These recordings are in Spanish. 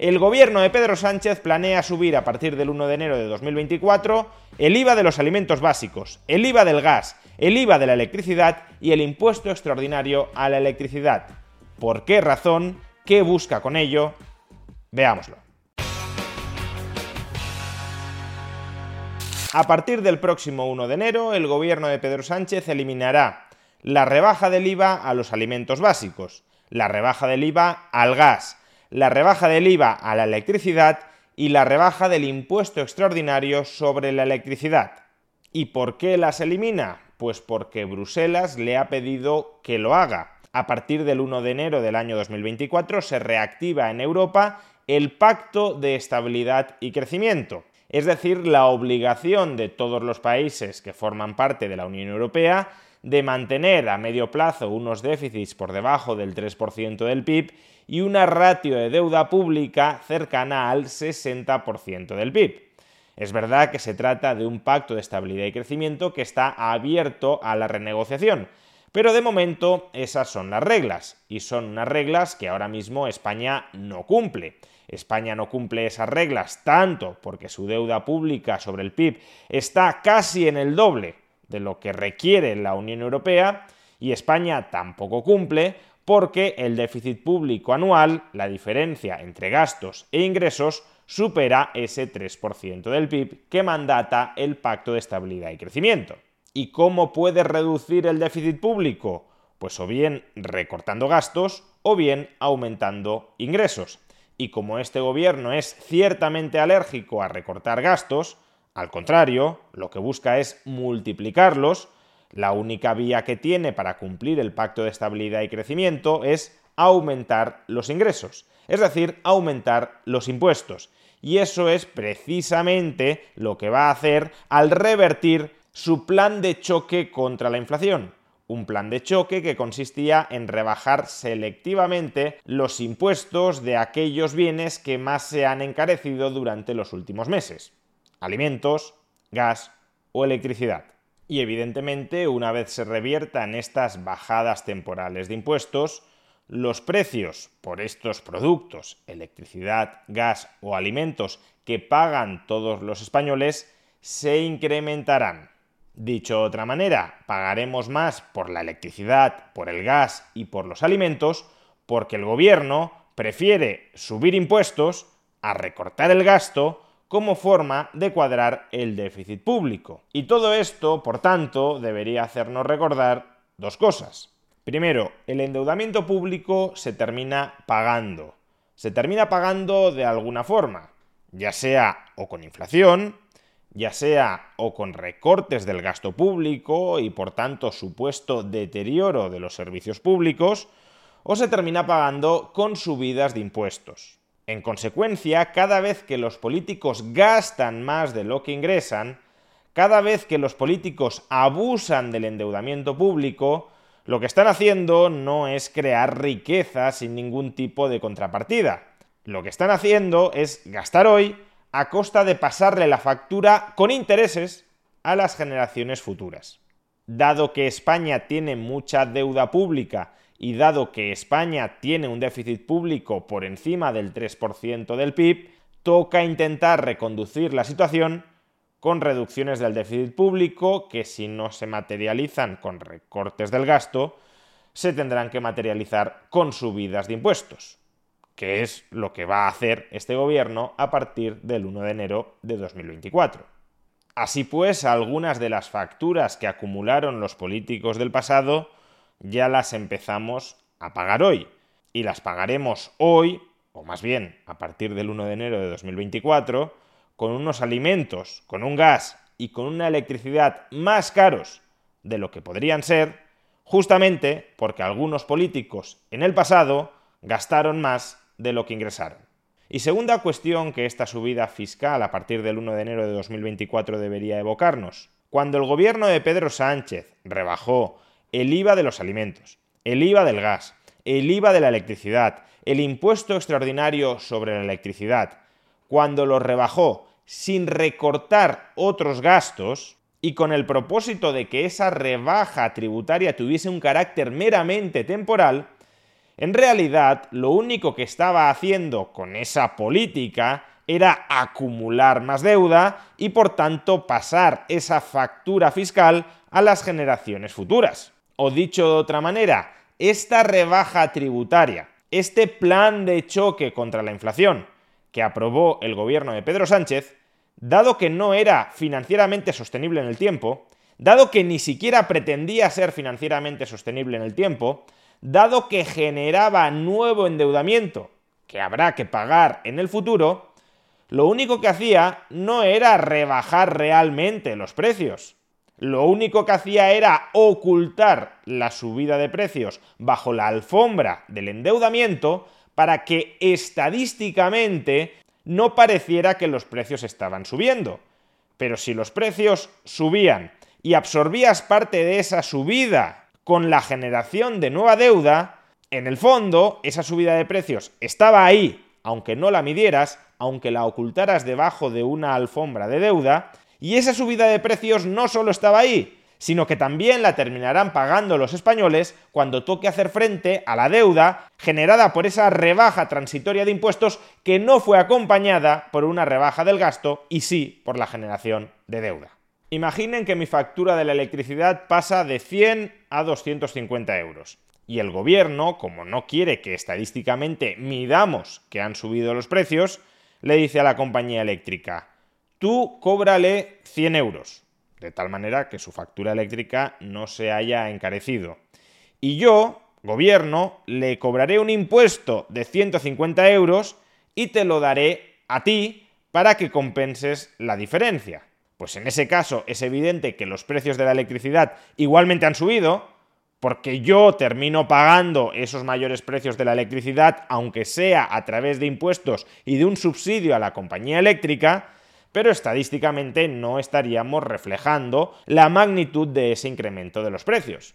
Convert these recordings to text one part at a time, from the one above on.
El gobierno de Pedro Sánchez planea subir a partir del 1 de enero de 2024 el IVA de los alimentos básicos, el IVA del gas, el IVA de la electricidad y el impuesto extraordinario a la electricidad. ¿Por qué razón? ¿Qué busca con ello? Veámoslo. A partir del próximo 1 de enero, el gobierno de Pedro Sánchez eliminará la rebaja del IVA a los alimentos básicos, la rebaja del IVA al gas, la rebaja del IVA a la electricidad y la rebaja del impuesto extraordinario sobre la electricidad. ¿Y por qué las elimina? Pues porque Bruselas le ha pedido que lo haga. A partir del 1 de enero del año 2024 se reactiva en Europa el Pacto de Estabilidad y Crecimiento es decir, la obligación de todos los países que forman parte de la Unión Europea de mantener a medio plazo unos déficits por debajo del 3% del PIB y una ratio de deuda pública cercana al 60% del PIB. Es verdad que se trata de un pacto de estabilidad y crecimiento que está abierto a la renegociación, pero de momento esas son las reglas, y son unas reglas que ahora mismo España no cumple. España no cumple esas reglas tanto porque su deuda pública sobre el PIB está casi en el doble de lo que requiere la Unión Europea y España tampoco cumple porque el déficit público anual, la diferencia entre gastos e ingresos, supera ese 3% del PIB que mandata el Pacto de Estabilidad y Crecimiento. ¿Y cómo puede reducir el déficit público? Pues o bien recortando gastos o bien aumentando ingresos y como este gobierno es ciertamente alérgico a recortar gastos, al contrario, lo que busca es multiplicarlos, la única vía que tiene para cumplir el pacto de estabilidad y crecimiento es aumentar los ingresos, es decir, aumentar los impuestos. Y eso es precisamente lo que va a hacer al revertir su plan de choque contra la inflación un plan de choque que consistía en rebajar selectivamente los impuestos de aquellos bienes que más se han encarecido durante los últimos meses. Alimentos, gas o electricidad. Y evidentemente, una vez se reviertan estas bajadas temporales de impuestos, los precios por estos productos, electricidad, gas o alimentos que pagan todos los españoles, se incrementarán. Dicho de otra manera, pagaremos más por la electricidad, por el gas y por los alimentos porque el gobierno prefiere subir impuestos a recortar el gasto como forma de cuadrar el déficit público. Y todo esto, por tanto, debería hacernos recordar dos cosas. Primero, el endeudamiento público se termina pagando. Se termina pagando de alguna forma, ya sea o con inflación, ya sea o con recortes del gasto público y por tanto supuesto deterioro de los servicios públicos, o se termina pagando con subidas de impuestos. En consecuencia, cada vez que los políticos gastan más de lo que ingresan, cada vez que los políticos abusan del endeudamiento público, lo que están haciendo no es crear riqueza sin ningún tipo de contrapartida. Lo que están haciendo es gastar hoy a costa de pasarle la factura con intereses a las generaciones futuras. Dado que España tiene mucha deuda pública y dado que España tiene un déficit público por encima del 3% del PIB, toca intentar reconducir la situación con reducciones del déficit público que si no se materializan con recortes del gasto, se tendrán que materializar con subidas de impuestos que es lo que va a hacer este gobierno a partir del 1 de enero de 2024. Así pues, algunas de las facturas que acumularon los políticos del pasado ya las empezamos a pagar hoy. Y las pagaremos hoy, o más bien a partir del 1 de enero de 2024, con unos alimentos, con un gas y con una electricidad más caros de lo que podrían ser, justamente porque algunos políticos en el pasado gastaron más de lo que ingresaron. Y segunda cuestión que esta subida fiscal a partir del 1 de enero de 2024 debería evocarnos. Cuando el gobierno de Pedro Sánchez rebajó el IVA de los alimentos, el IVA del gas, el IVA de la electricidad, el impuesto extraordinario sobre la electricidad, cuando lo rebajó sin recortar otros gastos y con el propósito de que esa rebaja tributaria tuviese un carácter meramente temporal, en realidad lo único que estaba haciendo con esa política era acumular más deuda y por tanto pasar esa factura fiscal a las generaciones futuras. O dicho de otra manera, esta rebaja tributaria, este plan de choque contra la inflación que aprobó el gobierno de Pedro Sánchez, dado que no era financieramente sostenible en el tiempo, dado que ni siquiera pretendía ser financieramente sostenible en el tiempo, dado que generaba nuevo endeudamiento que habrá que pagar en el futuro, lo único que hacía no era rebajar realmente los precios. Lo único que hacía era ocultar la subida de precios bajo la alfombra del endeudamiento para que estadísticamente no pareciera que los precios estaban subiendo. Pero si los precios subían y absorbías parte de esa subida con la generación de nueva deuda, en el fondo esa subida de precios estaba ahí, aunque no la midieras, aunque la ocultaras debajo de una alfombra de deuda, y esa subida de precios no solo estaba ahí, sino que también la terminarán pagando los españoles cuando toque hacer frente a la deuda generada por esa rebaja transitoria de impuestos que no fue acompañada por una rebaja del gasto y sí por la generación de deuda. Imaginen que mi factura de la electricidad pasa de 100 a 250 euros. Y el gobierno, como no quiere que estadísticamente midamos que han subido los precios, le dice a la compañía eléctrica, tú cóbrale 100 euros de tal manera que su factura eléctrica no se haya encarecido. Y yo, gobierno, le cobraré un impuesto de 150 euros y te lo daré a ti para que compenses la diferencia. Pues en ese caso es evidente que los precios de la electricidad igualmente han subido, porque yo termino pagando esos mayores precios de la electricidad, aunque sea a través de impuestos y de un subsidio a la compañía eléctrica, pero estadísticamente no estaríamos reflejando la magnitud de ese incremento de los precios.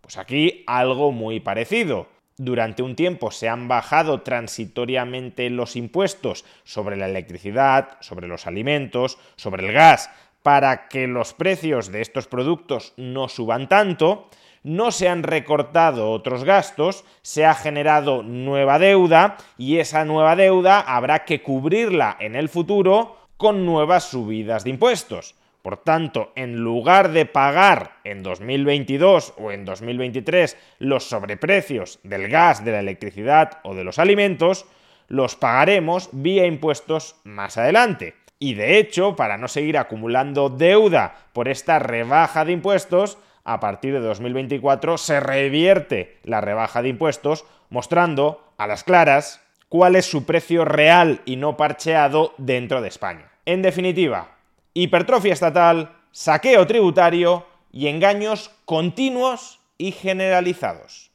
Pues aquí algo muy parecido. Durante un tiempo se han bajado transitoriamente los impuestos sobre la electricidad, sobre los alimentos, sobre el gas, para que los precios de estos productos no suban tanto, no se han recortado otros gastos, se ha generado nueva deuda y esa nueva deuda habrá que cubrirla en el futuro con nuevas subidas de impuestos. Por tanto, en lugar de pagar en 2022 o en 2023 los sobreprecios del gas, de la electricidad o de los alimentos, los pagaremos vía impuestos más adelante. Y de hecho, para no seguir acumulando deuda por esta rebaja de impuestos, a partir de 2024 se revierte la rebaja de impuestos, mostrando a las claras cuál es su precio real y no parcheado dentro de España. En definitiva, hipertrofia estatal, saqueo tributario y engaños continuos y generalizados.